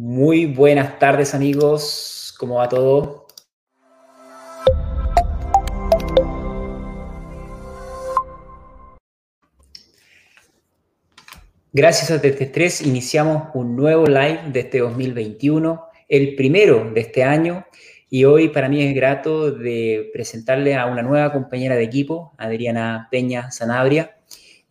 Muy buenas tardes amigos, ¿cómo va todo? Gracias a TT3 iniciamos un nuevo live de este 2021, el primero de este año, y hoy para mí es grato de presentarle a una nueva compañera de equipo, Adriana Peña Sanabria.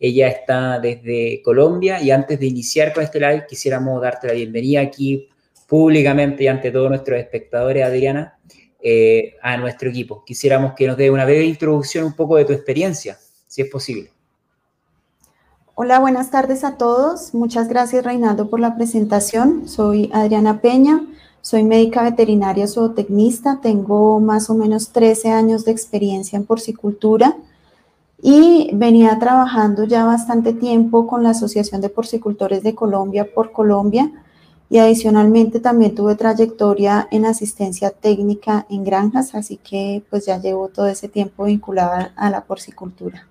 Ella está desde Colombia y antes de iniciar con este live quisiéramos darte la bienvenida aquí públicamente y ante todos nuestros espectadores, Adriana, eh, a nuestro equipo. Quisiéramos que nos dé una breve introducción un poco de tu experiencia, si es posible. Hola, buenas tardes a todos. Muchas gracias, Reinaldo, por la presentación. Soy Adriana Peña, soy médica veterinaria zootecnista, tengo más o menos 13 años de experiencia en porcicultura y venía trabajando ya bastante tiempo con la Asociación de Porcicultores de Colombia por Colombia y adicionalmente también tuve trayectoria en asistencia técnica en granjas, así que pues ya llevo todo ese tiempo vinculada a la porcicultura.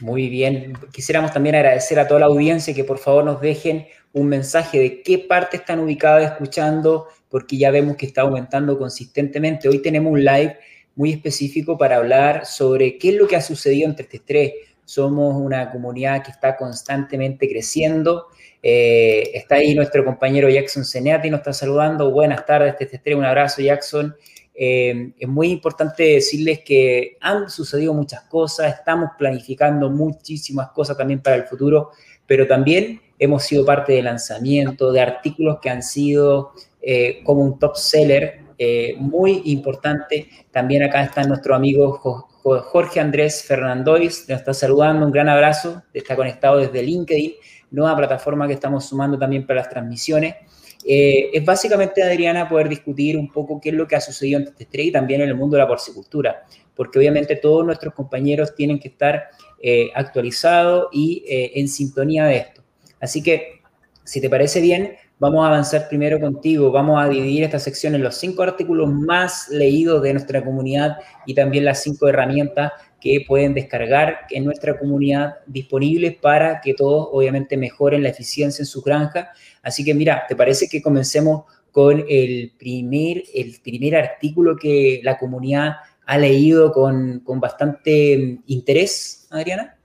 Muy bien. Quisiéramos también agradecer a toda la audiencia que por favor nos dejen un mensaje de qué parte están ubicados escuchando, porque ya vemos que está aumentando consistentemente. Hoy tenemos un live muy específico para hablar sobre qué es lo que ha sucedido entre tres. Somos una comunidad que está constantemente creciendo. Eh, está ahí nuestro compañero Jackson Seneati, nos está saludando. Buenas tardes, este Un abrazo, Jackson. Eh, es muy importante decirles que han sucedido muchas cosas, estamos planificando muchísimas cosas también para el futuro, pero también hemos sido parte de lanzamiento, de artículos que han sido eh, como un top seller eh, muy importante. También acá está nuestro amigo Jorge Andrés Fernandois, nos está saludando, un gran abrazo, está conectado desde LinkedIn, nueva plataforma que estamos sumando también para las transmisiones. Eh, es básicamente, Adriana, poder discutir un poco qué es lo que ha sucedido en este y también en el mundo de la porcicultura, porque obviamente todos nuestros compañeros tienen que estar eh, actualizados y eh, en sintonía de esto. Así que, si te parece bien, vamos a avanzar primero contigo. Vamos a dividir esta sección en los cinco artículos más leídos de nuestra comunidad y también las cinco herramientas que pueden descargar en nuestra comunidad disponibles para que todos obviamente mejoren la eficiencia en su granja. Así que mira, ¿te parece que comencemos con el primer, el primer artículo que la comunidad ha leído con, con bastante interés, Adriana?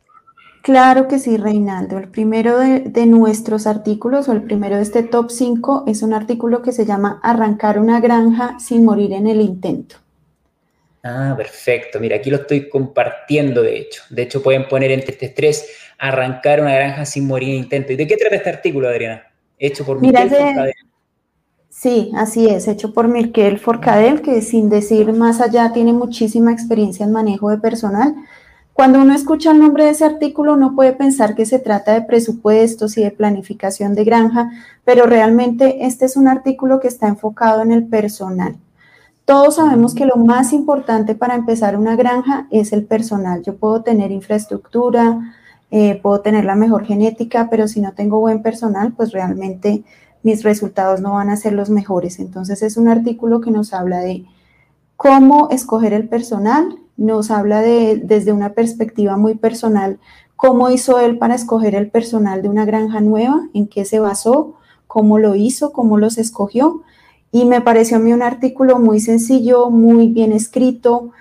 Claro que sí, Reinaldo. El primero de, de, nuestros artículos o el primero de este top 5 es un artículo que se llama Arrancar una granja sin morir en el intento. Ah, perfecto. Mira, aquí lo estoy compartiendo, de hecho. De hecho, pueden poner entre este estrés, arrancar una granja sin morir en intento. ¿Y de qué trata este artículo, Adriana? Hecho por Mira, Forcadell. Sí, así es, hecho por Miquel Forcadell, que sin decir más allá tiene muchísima experiencia en manejo de personal. Cuando uno escucha el nombre de ese artículo, no puede pensar que se trata de presupuestos y de planificación de granja, pero realmente este es un artículo que está enfocado en el personal. Todos sabemos que lo más importante para empezar una granja es el personal. Yo puedo tener infraestructura, eh, puedo tener la mejor genética, pero si no tengo buen personal, pues realmente mis resultados no van a ser los mejores. Entonces es un artículo que nos habla de cómo escoger el personal, nos habla de desde una perspectiva muy personal, cómo hizo él para escoger el personal de una granja nueva, en qué se basó, cómo lo hizo, cómo los escogió y me pareció a mí un artículo muy sencillo, muy bien escrito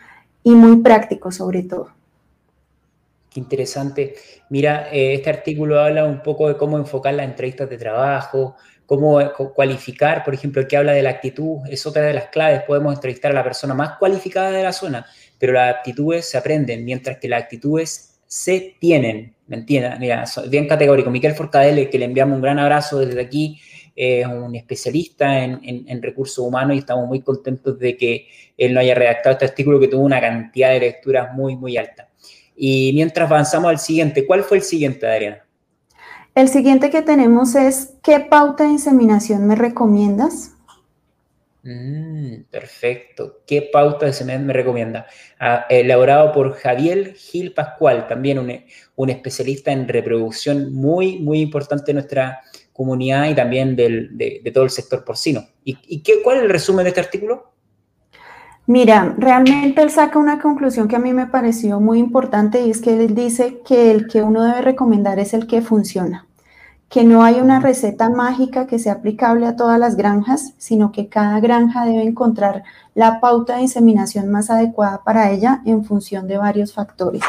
y muy práctico sobre todo. Qué interesante. Mira, eh, este artículo habla un poco de cómo enfocar las entrevistas de trabajo, cómo cualificar, por ejemplo, el que habla de la actitud, es otra de las claves. Podemos entrevistar a la persona más cualificada de la zona, pero las actitudes se aprenden, mientras que las actitudes se tienen. ¿Me entiendes? Mira, bien categórico. Miquel Forcadell, que le enviamos un gran abrazo desde aquí, es un especialista en, recursos humanos y estamos muy contentos de que él no haya redactado este artículo que tuvo una cantidad de lecturas muy, muy alta. Y mientras avanzamos al siguiente, ¿cuál fue el siguiente, Adriana? El siguiente que tenemos es, ¿qué pauta de inseminación me recomiendas? Mm, perfecto. ¿Qué pauta de inseminación me recomienda? Ah, elaborado por Javier Gil Pascual, también un, un, especialista en reproducción muy, muy importante en nuestra comunidad y también de, todo el sector porcino. ¿Y, qué, cuál es el resumen de este artículo? Mira, realmente él saca una conclusión que a mí me pareció muy importante y es que él dice que el que uno debe recomendar es el que funciona. que no hay una receta mágica que sea aplicable a todas las granjas, sino que cada granja debe encontrar la pauta de inseminación más adecuada para ella en función de varios factores.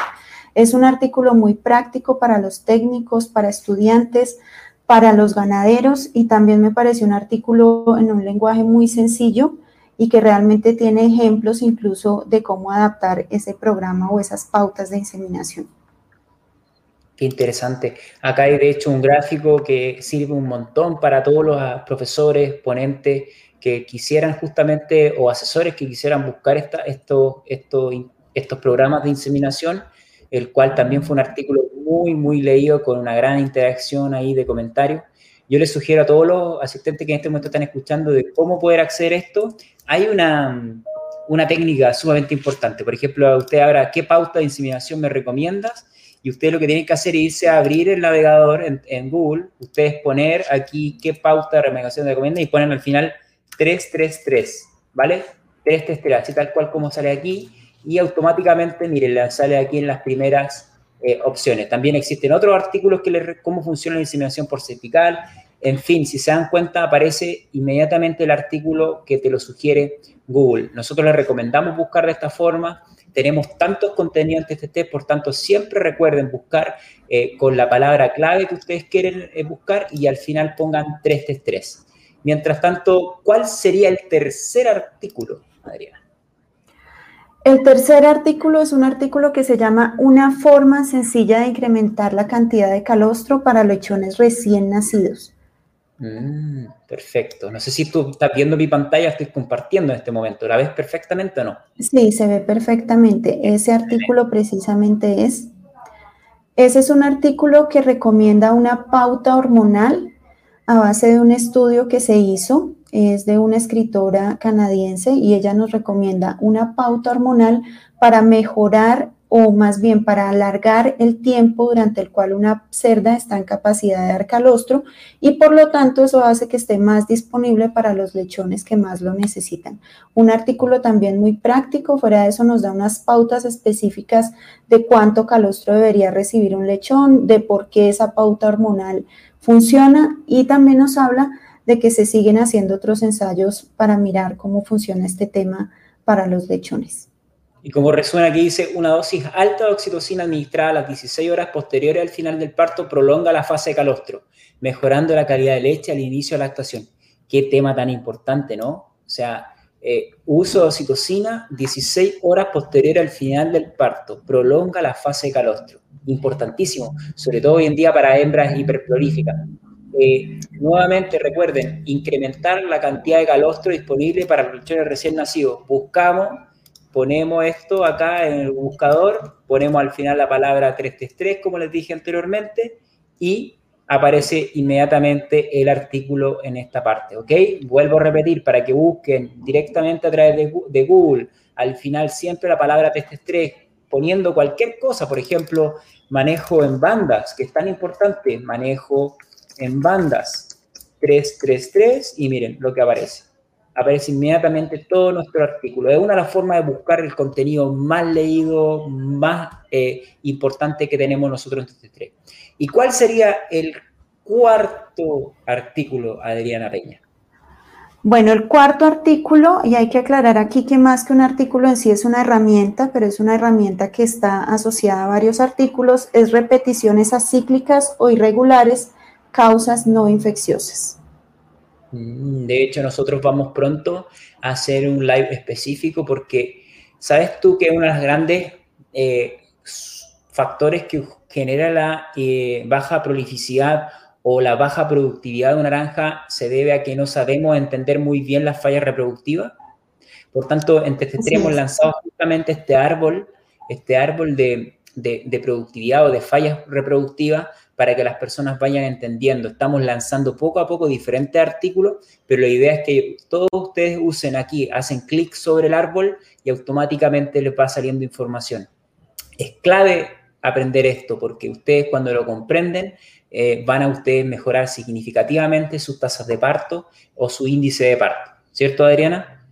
Es un artículo muy práctico para los técnicos, para estudiantes, para los ganaderos y también me parece un artículo en un lenguaje muy sencillo y que realmente tiene ejemplos incluso de cómo adaptar ese programa o esas pautas de inseminación. Qué interesante. Acá hay de hecho un gráfico que sirve un montón para todos los profesores, ponentes que quisieran justamente o asesores que quisieran buscar esta, estos, estos, estos programas de inseminación, el cual también fue un artículo muy, muy leído con una gran interacción ahí de comentarios. Yo les sugiero a todos los asistentes que en este momento están escuchando de cómo poder acceder a esto. Hay una, una técnica sumamente importante. Por ejemplo, usted ahora, ¿qué pauta de inseminación me recomiendas? y ustedes lo que tienen que hacer es irse a abrir el navegador en, Google, ustedes poner aquí qué pauta de remediación de recomienda y ponen al final 333, ¿vale? 333, así tal cual como sale aquí y automáticamente, miren, sale aquí en las primeras eh, opciones. También existen otros artículos que les cómo funciona la inseminación por cervical. En fin, si se dan cuenta, aparece inmediatamente el artículo que te lo sugiere Google. Nosotros les recomendamos buscar de esta forma tenemos tantos contenidos en TTT, por tanto, siempre recuerden buscar eh, con la palabra clave que ustedes quieren eh, buscar y al final pongan 333. Mientras tanto, ¿cuál sería el tercer artículo, Adriana? El tercer artículo es un artículo que se llama Una forma sencilla de incrementar la cantidad de calostro para lechones recién nacidos. Mm, perfecto. No sé si tú estás viendo mi pantalla, estoy compartiendo en este momento. ¿La ves perfectamente o no? Sí, se ve perfectamente. Ese artículo precisamente es. Ese es un artículo que recomienda una pauta hormonal a base de un estudio que se hizo. Es de una escritora canadiense y ella nos recomienda una pauta hormonal para mejorar o más bien para alargar el tiempo durante el cual una cerda está en capacidad de dar calostro y por lo tanto eso hace que esté más disponible para los lechones que más lo necesitan. Un artículo también muy práctico, fuera de eso nos da unas pautas específicas de cuánto calostro debería recibir un lechón, de por qué esa pauta hormonal funciona y también nos habla de que se siguen haciendo otros ensayos para mirar cómo funciona este tema para los lechones. Y como resuena aquí dice, una dosis alta de oxitocina administrada a las 16 horas posteriores al final del parto prolonga la fase de calostro, mejorando la calidad de leche al inicio de la lactación. Qué tema tan importante, ¿no? O sea, eh, uso de oxitocina 16 horas posteriores al final del parto, prolonga la fase de calostro. Importantísimo, sobre todo hoy en día para hembras hiperprolíficas. Eh, nuevamente recuerden, incrementar la cantidad de calostro disponible para los lechones recién nacidos. Buscamos ponemos esto acá en el buscador, ponemos al final la palabra 333, como les dije anteriormente, y aparece inmediatamente el artículo en esta parte, ¿ok? Vuelvo a repetir para que busquen directamente a través de, Google, al final siempre la palabra 333, poniendo cualquier cosa, por ejemplo, manejo en bandas, que es tan importante, manejo en bandas 333, y miren lo que aparece aparece inmediatamente todo nuestro artículo. Es una de las formas de buscar el contenido más leído, más eh, importante que tenemos nosotros en TT3. ¿Y cuál sería el cuarto artículo, Adriana Peña? Bueno, el cuarto artículo, y hay que aclarar aquí que más que un artículo en sí es una herramienta, pero es una herramienta que está asociada a varios artículos, es repeticiones acíclicas o irregulares, causas no infecciosas. Mm, de hecho, nosotros vamos pronto a hacer un live específico porque, ¿sabes tú que uno de los grandes eh, factores que genera la eh, baja prolificidad o la baja productividad de una naranja se debe a que no sabemos entender muy bien las fallas reproductivas? Por tanto, en hemos lanzado justamente este árbol, este árbol de, de productividad o de fallas reproductivas para que las personas vayan entendiendo. Estamos lanzando poco a poco diferentes artículos, pero la idea es que todos ustedes usen aquí, hacen clic sobre el árbol y automáticamente les va saliendo información. Es clave aprender esto porque ustedes cuando lo comprenden eh, van a ustedes mejorar significativamente sus tasas de parto o su índice de parto. ¿Cierto, Adriana?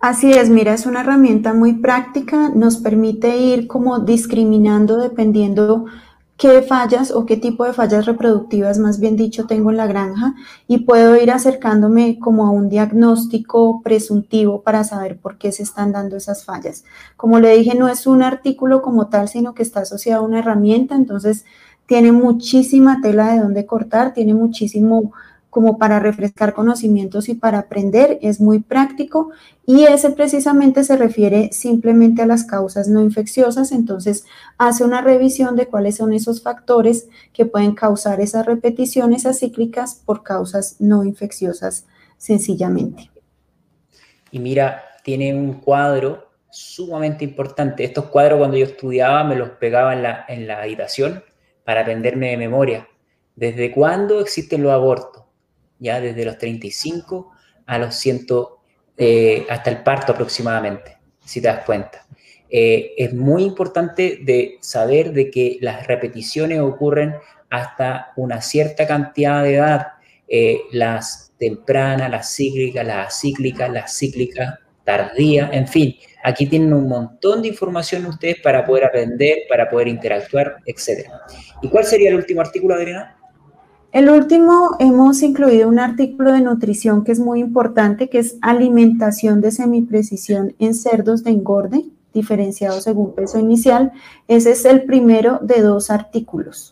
Así es, mira, es una herramienta muy práctica, nos permite ir como discriminando dependiendo qué fallas o qué tipo de fallas reproductivas, más bien dicho, tengo en la granja y puedo ir acercándome como a un diagnóstico presuntivo para saber por qué se están dando esas fallas. Como le dije, no es un artículo como tal, sino que está asociado a una herramienta, entonces tiene muchísima tela de dónde cortar, tiene muchísimo como para refrescar conocimientos y para aprender, es muy práctico y ese precisamente se refiere simplemente a las causas no infecciosas, entonces hace una revisión de cuáles son esos factores que pueden causar esas repeticiones acíclicas por causas no infecciosas sencillamente. Y mira, tiene un cuadro sumamente importante. Estos cuadros cuando yo estudiaba me los pegaba en la, en la habitación para aprenderme de memoria. ¿Desde cuándo existen los abortos? ya desde los 35 a los 100, eh, hasta el parto aproximadamente, si te das cuenta. Eh, es muy importante de saber de que las repeticiones ocurren hasta una cierta cantidad de edad, eh, las tempranas, las cíclicas, las acíclicas, las cíclicas tardías, en fin, aquí tienen un montón de información ustedes para poder aprender, para poder interactuar, etc. ¿Y cuál sería el último artículo, Adriana? El último, hemos incluido un artículo de nutrición que es muy importante, que es alimentación de semiprecisión en cerdos de engorde, diferenciados según peso inicial. Ese es el primero de dos artículos.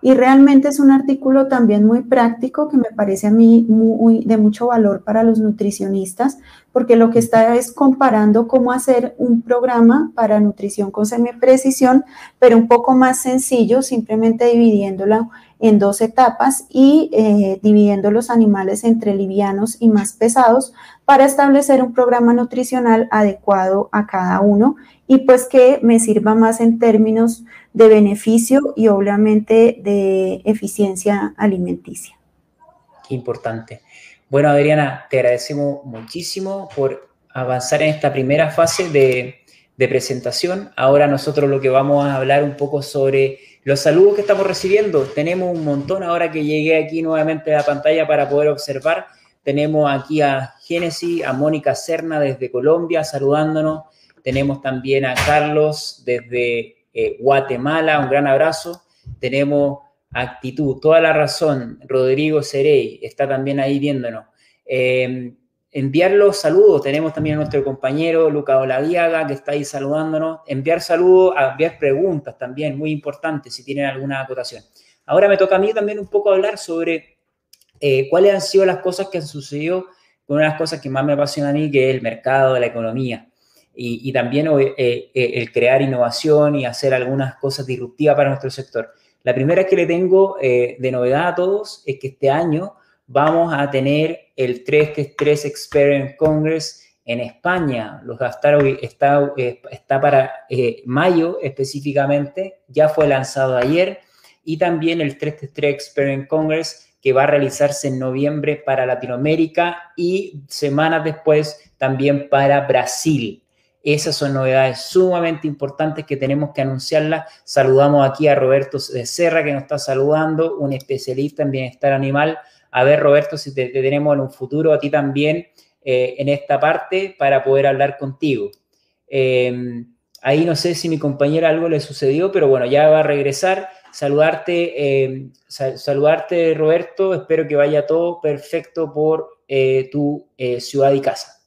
Y realmente es un artículo también muy práctico que me parece a mí muy, de mucho valor para los nutricionistas, porque lo que está es comparando cómo hacer un programa para nutrición con semiprecisión, pero un poco más sencillo, simplemente dividiéndolo en dos etapas y eh, dividiendo los animales entre livianos y más pesados para establecer un programa nutricional adecuado a cada uno y pues que me sirva más en términos de beneficio y obviamente de eficiencia alimenticia. Qué importante. Bueno, Adriana, te agradecemos muchísimo por avanzar en esta primera fase de, de presentación. Ahora nosotros lo que vamos a hablar un poco sobre los saludos que estamos recibiendo, tenemos un montón ahora que llegué aquí nuevamente a la pantalla para poder observar. Tenemos aquí a Génesis, a Mónica Serna desde Colombia saludándonos. Tenemos también a Carlos desde eh, Guatemala, un gran abrazo. Tenemos Actitud, toda la razón. Rodrigo Cerey está también ahí viéndonos. Eh, enviar los saludos. Tenemos también a nuestro compañero Luca Olaviaga que está ahí saludándonos. Enviar saludos, enviar preguntas también, muy importante si tienen alguna acotación. Ahora me toca a mí también un poco hablar sobre eh, cuáles han sido las cosas que han sucedido una de las cosas que más me apasiona a mí, que es el mercado, la economía. Y, también eh, eh, el crear innovación y hacer algunas cosas disruptivas para nuestro sector. La primera que le tengo de novedad a todos es que este año vamos a tener el 3 Experience Congress en España. Los gastaron, está, eh, está para eh, mayo específicamente, ya fue lanzado ayer, y también el 333 Experience Congress que va a realizarse en noviembre para Latinoamérica y semanas después también para Brasil. Esas son novedades sumamente importantes que tenemos que anunciarlas. Saludamos aquí a Roberto Serra que nos está saludando, un especialista en bienestar animal a ver, Roberto, si te, tenemos en un futuro a ti también eh, en esta parte para poder hablar contigo. Eh, ahí no sé si mi compañera algo le sucedió, pero bueno, ya va a regresar. Saludarte, eh, saludarte, Roberto. Espero que vaya todo perfecto por tu ciudad y casa.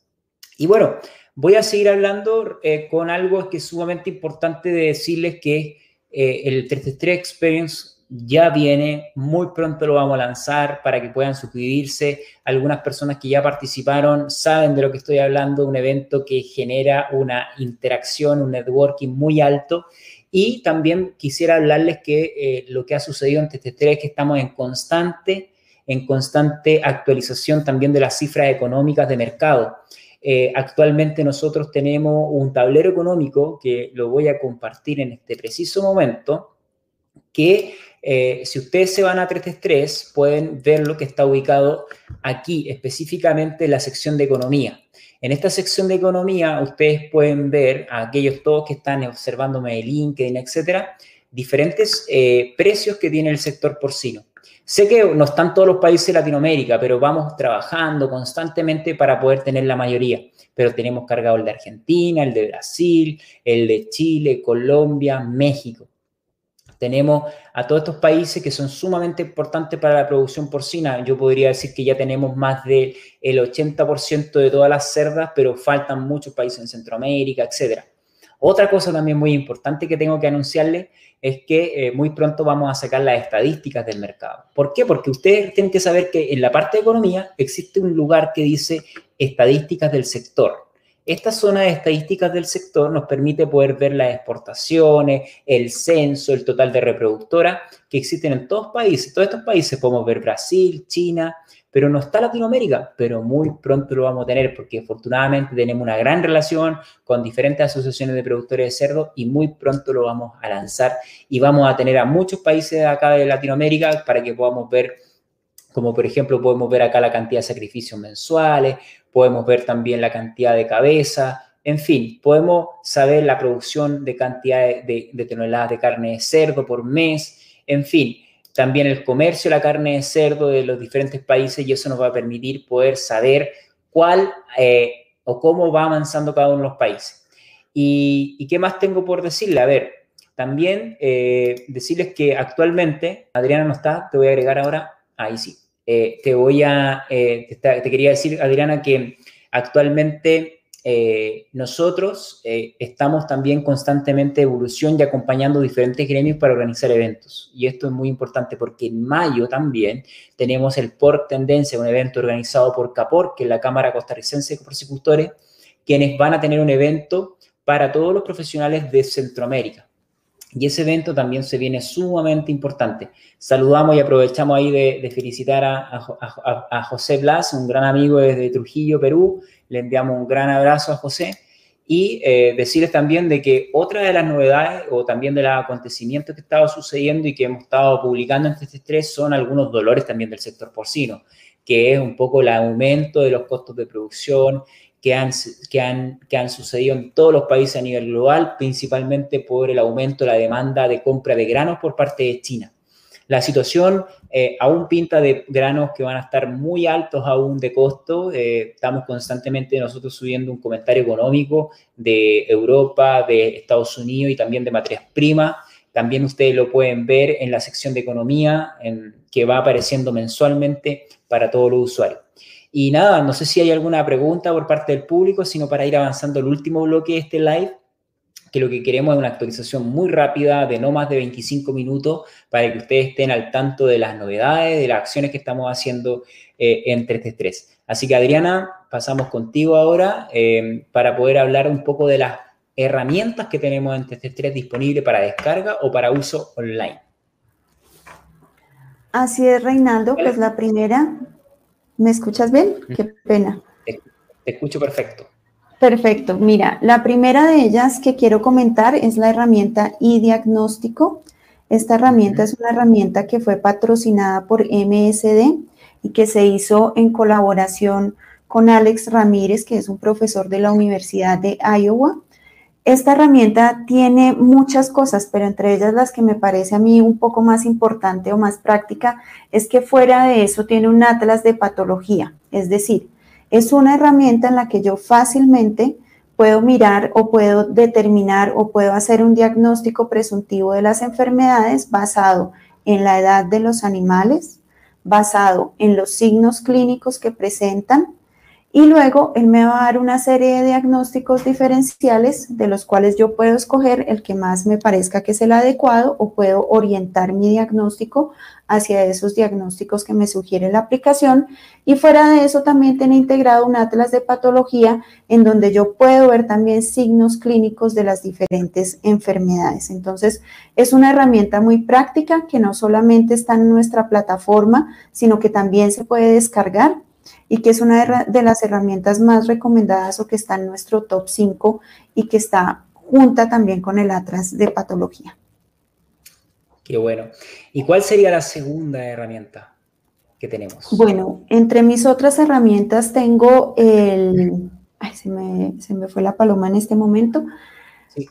Y bueno, voy a seguir hablando con algo que es sumamente importante de decirles que el 33 Experience ya viene, muy pronto lo vamos a lanzar para que puedan suscribirse. Algunas personas que ya participaron saben de lo que estoy hablando, un evento que genera una interacción, un networking muy alto. Y también quisiera hablarles que eh, lo que ha sucedido en este 3 es que estamos en constante, en constante actualización también de las cifras económicas de mercado. Eh, actualmente nosotros tenemos un tablero económico que lo voy a compartir en este preciso momento, que eh, si ustedes se van a 333, pueden ver lo que está ubicado aquí, específicamente en la sección de economía. En esta sección de economía, ustedes pueden ver a aquellos todos que están observándome el LinkedIn, etcétera, diferentes eh, precios que tiene el sector porcino. Sé que no están todos los países de Latinoamérica, pero vamos trabajando constantemente para poder tener la mayoría. Pero tenemos cargado el de Argentina, el de Brasil, el de Chile, Colombia, México Tenemos a todos estos países que son sumamente importantes para la producción porcina. Yo podría decir que ya tenemos más del 80% de todas las cerdas, pero faltan muchos países en Centroamérica, etc. Otra cosa también muy importante que tengo que anunciarles es que eh, muy pronto vamos a sacar las estadísticas del mercado. ¿Por qué? Porque ustedes tienen que saber que en la parte de economía existe un lugar que dice estadísticas del sector. Esta zona de estadísticas del sector nos permite poder ver las exportaciones, el censo, el total de reproductora que existen en todos los países. Todos estos países podemos ver Brasil, China, pero no está Latinoamérica, pero muy pronto lo vamos a tener porque afortunadamente tenemos una gran relación con diferentes asociaciones de productores de cerdo y muy pronto lo vamos a lanzar. Y vamos a tener a muchos países de acá de Latinoamérica para que podamos ver como por ejemplo podemos ver acá la cantidad de sacrificios mensuales, podemos ver también la cantidad de cabeza, en fin, podemos saber la producción de cantidad de, toneladas de carne de cerdo por mes, en fin, también el comercio de la carne de cerdo de los diferentes países y eso nos va a permitir poder saber cuál eh, o cómo va avanzando cada uno de los países. ¿Y, qué más tengo por decirle? A ver, también eh, decirles que actualmente, Adriana no está, te voy a agregar ahora, ahí sí, eh, te voy a, te, quería decir, Adriana, que actualmente eh, nosotros estamos también constantemente evolución y acompañando diferentes gremios para organizar eventos. Y esto es muy importante porque en mayo también tenemos el POR Tendencia, un evento organizado por CAPOR, que es la Cámara Costarricense de Porcicultores, quienes van a tener un evento para todos los profesionales de Centroamérica. Y ese evento también se viene sumamente importante. Saludamos y aprovechamos ahí de, felicitar a, José Blas, un gran amigo desde Trujillo, Perú. Le enviamos un gran abrazo a José. Y eh, decirles también de que otra de las novedades o también de los acontecimientos que estaba sucediendo y que hemos estado publicando en este estrés son algunos dolores también del sector porcino, que es un poco el aumento de los costos de producción, que han, que, han, que han sucedido en todos los países a nivel global, principalmente por el aumento de la demanda de compra de granos por parte de China. La situación eh, aún pinta de granos que van a estar muy altos aún de costo. Eh, estamos constantemente nosotros subiendo un comentario económico de Europa, de Estados Unidos y también de materias primas. También ustedes lo pueden ver en la sección de economía en, que va apareciendo mensualmente para todos los usuarios. Y nada, no sé si hay alguna pregunta por parte del público, sino para ir avanzando el último bloque de este live, que lo que queremos es una actualización muy rápida de no más de 25 minutos para que ustedes estén al tanto de las novedades, de las acciones que estamos haciendo eh, en 3 Así que Adriana, pasamos contigo ahora eh, para poder hablar un poco de las herramientas que tenemos en 3 disponibles para descarga o para uso online. Así es, Reinaldo, pues la primera ¿Me escuchas bien? Qué pena. Te, escucho perfecto. Perfecto. Mira, la primera de ellas que quiero comentar es la herramienta iDiagnóstico. Esta herramienta es una herramienta que fue patrocinada por MSD y que se hizo en colaboración con Alex Ramírez, que es un profesor de la Universidad de Iowa. Esta herramienta tiene muchas cosas, pero entre ellas las que me parece a mí un poco más importante o más práctica es que fuera de eso tiene un atlas de patología, es decir, es una herramienta en la que yo fácilmente puedo mirar o puedo determinar o puedo hacer un diagnóstico presuntivo de las enfermedades basado en la edad de los animales, basado en los signos clínicos que presentan, y luego él me va a dar una serie de diagnósticos diferenciales de los cuales yo puedo escoger el que más me parezca que es el adecuado o puedo orientar mi diagnóstico hacia esos diagnósticos que me sugiere la aplicación. Y fuera de eso también tiene integrado un atlas de patología en donde yo puedo ver también signos clínicos de las diferentes enfermedades. Entonces es una herramienta muy práctica que no solamente está en nuestra plataforma, sino que también se puede descargar y que es una de las herramientas más recomendadas o que está en nuestro top 5 y que está junta también con el Atlas de patología. Qué bueno. ¿Y cuál sería la segunda herramienta que tenemos? Bueno, entre mis otras herramientas tengo el... Ay, se me, fue la paloma en este momento.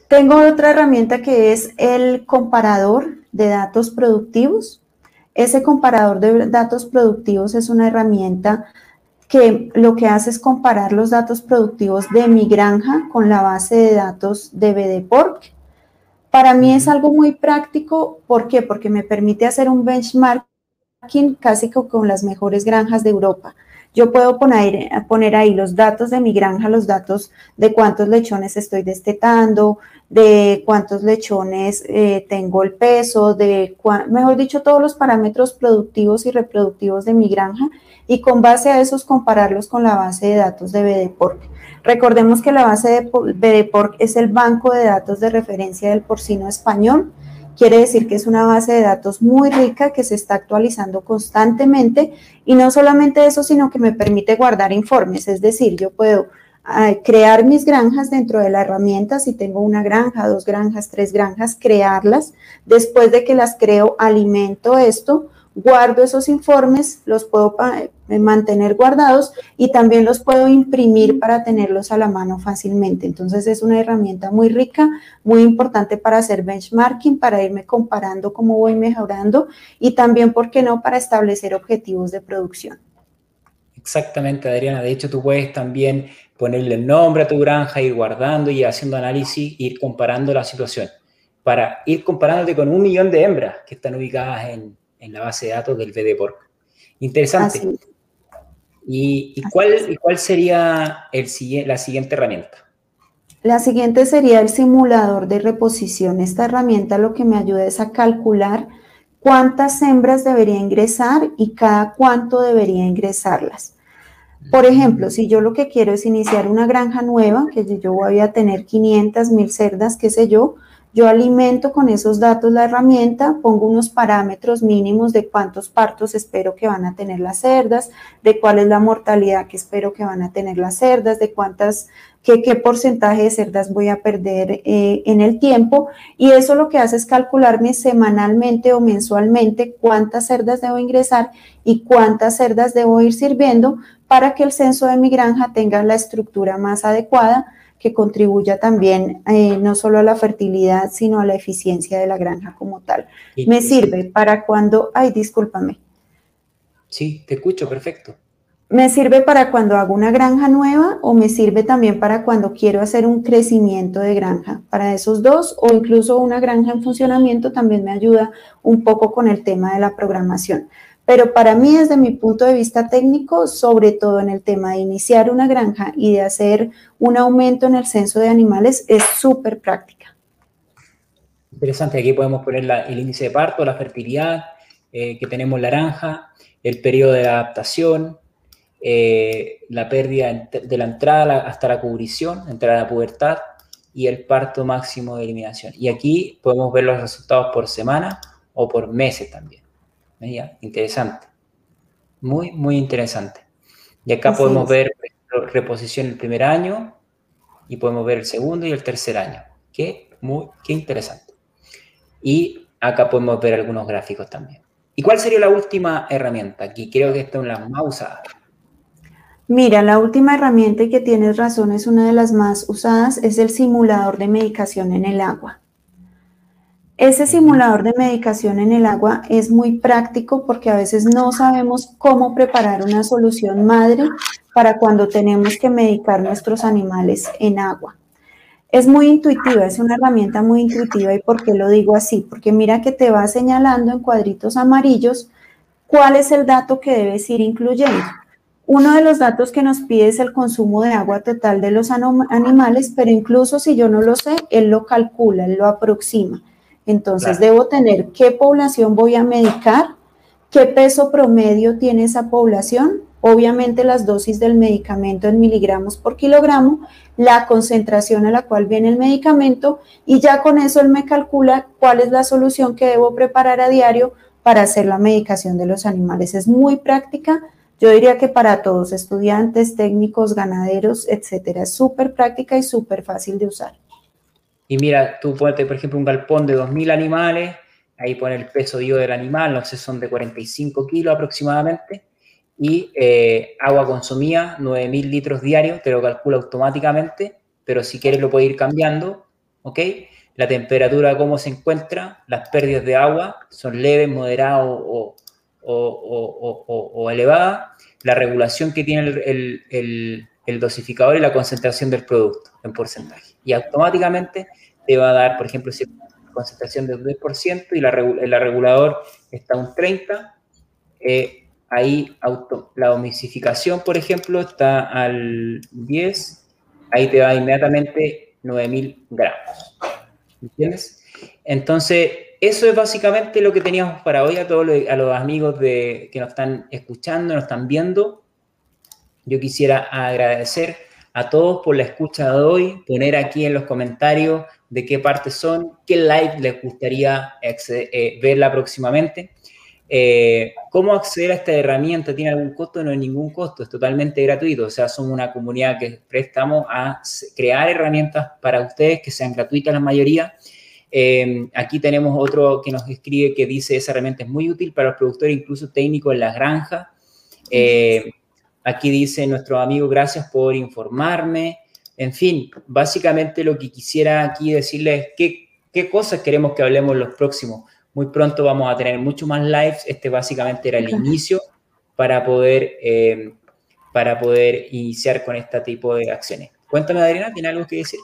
Tengo otra herramienta que es el comparador de datos productivos. Ese comparador de datos productivos es una herramienta que lo que hace es comparar los datos productivos de mi granja con la base de datos de BDPORC. Para mí es algo muy práctico, ¿por qué? Porque me permite hacer un benchmarking casi con las mejores granjas de Europa. Yo puedo poner, poner ahí los datos de mi granja, los datos de cuántos lechones estoy destetando, de cuántos lechones eh, tengo el peso, de, mejor dicho, todos los parámetros productivos y reproductivos de mi granja y con base a esos compararlos con la base de datos de BDPORC. Recordemos que la base de BDPORC es el banco de datos de referencia del porcino español Quiere decir que es una base de datos muy rica que se está actualizando constantemente y no solamente eso, sino que me permite guardar informes. Es decir, yo puedo ah, crear mis granjas dentro de la herramienta, si tengo una granja, dos granjas, tres granjas, crearlas. Después de que las creo, alimento esto, guardo esos informes, los puedo eh, mantener guardados y también los puedo imprimir para tenerlos a la mano fácilmente. Entonces es una herramienta muy rica, muy importante para hacer benchmarking, para irme comparando cómo voy mejorando y también, ¿por qué no?, para establecer objetivos de producción. Exactamente, Adriana. De hecho, tú puedes también ponerle nombre a tu granja, ir guardando y haciendo análisis, ir comparando la situación para ir comparándote con un millón de hembras que están ubicadas en, en la base de datos del VDPORC. Interesante. ¿Y, cuál, cuál, sería el, la siguiente herramienta? La siguiente sería el simulador de reposición. Esta herramienta lo que me ayuda es a calcular cuántas hembras debería ingresar y cada cuánto debería ingresarlas. Por ejemplo, si yo lo que quiero es iniciar una granja nueva, que yo voy a tener 500 mil cerdas, qué sé yo, yo alimento con esos datos la herramienta, pongo unos parámetros mínimos de cuántos partos espero que van a tener las cerdas, de cuál es la mortalidad que espero que van a tener las cerdas, de cuántas, qué, porcentaje de cerdas voy a perder eh, en el tiempo. Y eso lo que hace es calcularme semanalmente o mensualmente cuántas cerdas debo ingresar y cuántas cerdas debo ir sirviendo para que el censo de mi granja tenga la estructura más adecuada que contribuya también eh, no solo a la fertilidad, sino a la eficiencia de la granja como tal. Me sirve para cuando, ay, discúlpame. Sí, te escucho, perfecto. Me sirve para cuando hago una granja nueva o me sirve también para cuando quiero hacer un crecimiento de granja. Para esos dos o incluso una granja en funcionamiento también me ayuda un poco con el tema de la programación. Pero para mí, desde mi punto de vista técnico, sobre todo en el tema de iniciar una granja y de hacer un aumento en el censo de animales, es súper práctica. Interesante, aquí podemos poner el índice de parto, la fertilidad eh, que tenemos naranja, el periodo de adaptación, eh, la pérdida de la entrada hasta la cubrición, entrada a la pubertad y el parto máximo de eliminación. Y aquí podemos ver los resultados por semana o por meses también. Interesante. Muy, muy interesante. Y acá podemos ver reposición el primer año y podemos ver el segundo y el tercer año. Qué, muy, qué interesante. Y acá podemos ver algunos gráficos también. ¿Y cuál sería la última herramienta? Aquí creo que esta es la más usada. Mira, la última herramienta que tienes razón es una de las más usadas, es el simulador de medicación en el agua. Ese simulador de medicación en el agua es muy práctico porque a veces no sabemos cómo preparar una solución madre para cuando tenemos que medicar nuestros animales en agua. Es muy intuitiva, es una herramienta muy intuitiva. ¿Y por qué lo digo así? Porque mira que te va señalando en cuadritos amarillos cuál es el dato que debes ir incluyendo. Uno de los datos que nos pide es el consumo de agua total de los animales, pero incluso si yo no lo sé, él lo calcula, él lo aproxima. Entonces debo tener qué población voy a medicar, qué peso promedio tiene esa población, obviamente las dosis del medicamento en miligramos por kilogramo, la concentración a la cual viene el medicamento y ya con eso él me calcula cuál es la solución que debo preparar a diario para hacer la medicación de los animales. Es muy práctica, yo diría que para todos, estudiantes, técnicos, ganaderos, etcétera, es súper práctica y súper fácil de usar. Y mira, tú pones, por ejemplo, un galpón de 2.000 animales, ahí pone el peso dio del animal, no sé, son de 45 kilos aproximadamente, y eh, agua consumida, 9.000 litros diarios, te lo calcula automáticamente, pero si quieres lo puedes ir cambiando, ¿ok? La temperatura, cómo se encuentra, las pérdidas de agua son leves, moderadas o, elevadas, la regulación que tiene el dosificador y la concentración del producto en porcentaje. Y automáticamente te va a dar, por ejemplo, si concentración del 10% y la regulador está un 30%. Eh, ahí auto, la domicificación, por ejemplo, está al 10, ahí te va inmediatamente 9000 gramos. ¿Entiendes? Entonces, eso es básicamente lo que teníamos para hoy a todos los, a los amigos de, que nos están escuchando, nos están viendo. Yo quisiera agradecer a todos por la escucha de hoy, poner aquí en los comentarios de qué partes son, qué live les gustaría eh, verla próximamente. Eh, ¿Cómo acceder a esta herramienta? ¿Tiene algún costo? No ningún costo, es totalmente gratuito. O sea, somos una comunidad que prestamos a crear herramientas para ustedes que sean gratuitas la mayoría. Eh, aquí tenemos otro que nos escribe que dice esa herramienta es muy útil para los productores, incluso técnicos en las granjas. Eh, aquí dice nuestro amigo, gracias por informarme. En fin, básicamente lo que quisiera aquí decirles es qué, qué cosas queremos que hablemos los próximos muy pronto vamos a tener mucho más lives. Este básicamente era el inicio para poder, eh, para poder iniciar con este tipo de acciones. Cuéntame, Adriana, ¿tiene algo que decir?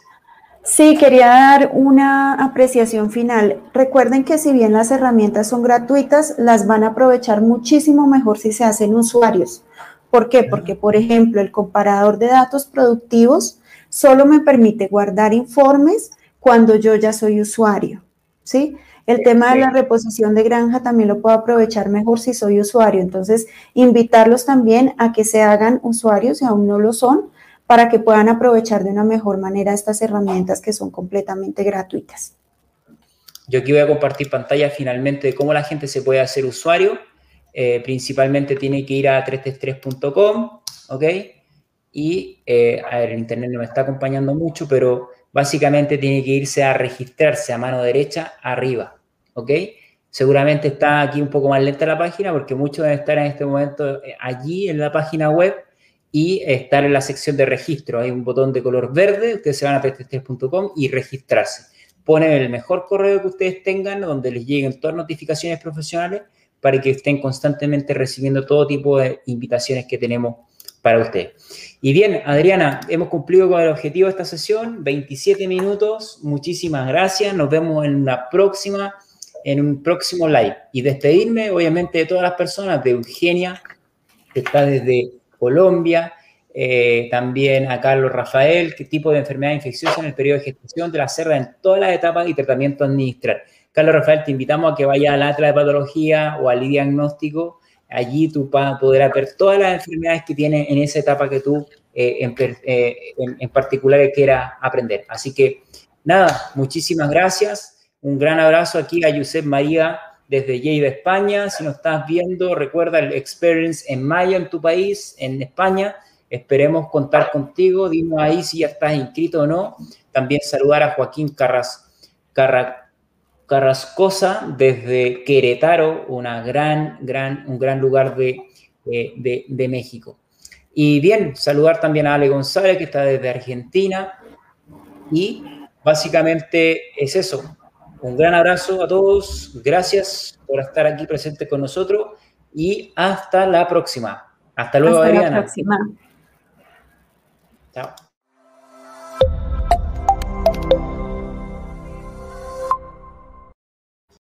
Sí, quería dar una apreciación final. Recuerden que si bien las herramientas son gratuitas, las van a aprovechar muchísimo mejor si se hacen usuarios. ¿Por qué? Porque, por ejemplo, el comparador de datos productivos solo me permite guardar informes cuando yo ya soy usuario. ¿Sí? El tema de la reposición de granja también lo puedo aprovechar mejor si soy usuario. Entonces, invitarlos también a que se hagan usuarios si aún no lo son, para que puedan aprovechar de una mejor manera estas herramientas que son completamente gratuitas. Yo aquí voy a compartir pantalla finalmente de cómo la gente se puede hacer usuario. Eh, principalmente tiene que ir a 333.com, ¿ok? Y, eh, a ver, el internet no me está acompañando mucho, pero básicamente tiene que irse a registrarse a mano derecha arriba. ¿ok? Seguramente está aquí un poco más lenta la página porque muchos deben estar en este momento eh, allí en la página web y estar en la sección de registro. Hay un botón de color verde, ustedes se van a 333.com y registrarse. Ponen el mejor correo que ustedes tengan donde les lleguen todas notificaciones profesionales para que estén constantemente recibiendo todo tipo de invitaciones que tenemos para ustedes. Y bien, Adriana, hemos cumplido con el objetivo de esta sesión, 27 minutos. Muchísimas gracias. Nos vemos en la próxima en un próximo live. Y despedirme, obviamente, de todas las personas, de Eugenia, que está desde Colombia, eh, también a Carlos Rafael, qué tipo de enfermedad infecciosa en el periodo de gestación de la cerda en todas las etapas y tratamiento administrar. Carlos Rafael, te invitamos a que vaya al atlas de patología o al diagnóstico. Allí tú podrás ver todas las enfermedades que tiene en esa etapa que tú eh, en, eh, en, en particular quieras aprender. Así que nada, muchísimas gracias. Un gran abrazo aquí a Josep María desde Lleida, España. Si nos estás viendo, recuerda el Experience en mayo en tu país, en España. Esperemos contar contigo. Dime ahí si ya estás inscrito o no. También saludar a Joaquín Carras, Carrascosa desde Querétaro, una gran, gran, un gran lugar de, de, de México. Y bien, saludar también a Ale González, que está desde Argentina. Y básicamente es eso. Un gran abrazo a todos, gracias por estar aquí presente con nosotros y hasta la próxima. Hasta luego, hasta Adriana. La próxima. Chao.